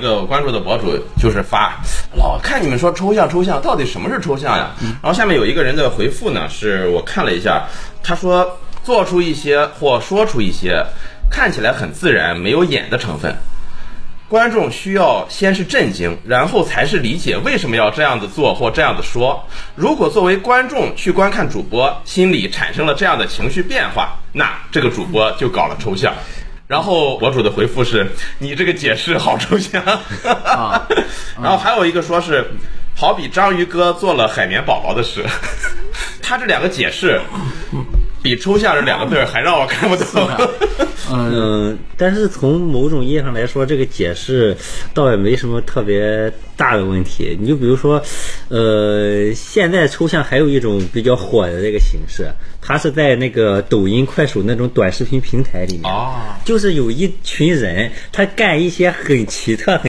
这个关注的博主就是发，老看你们说抽象抽象，到底什么是抽象呀？然后下面有一个人的回复呢，是我看了一下，他说做出一些或说出一些看起来很自然、没有演的成分。观众需要先是震惊，然后才是理解为什么要这样子做或这样子说。如果作为观众去观看主播，心里产生了这样的情绪变化，那这个主播就搞了抽象。然后博主的回复是：“你这个解释好抽象。啊然后还有一个说是，好比章鱼哥做了海绵宝宝的事。他这两个解释，比抽象这两个字儿还让我看不懂。嗯，嗯，但是从某种意义上来说，这个解释倒也没什么特别大的问题。你就比如说，呃，现在抽象还有一种比较火的这个形式，它是在那个抖音、快手那种短视频平台里面，哦就是有一群人，他干一些很奇特、很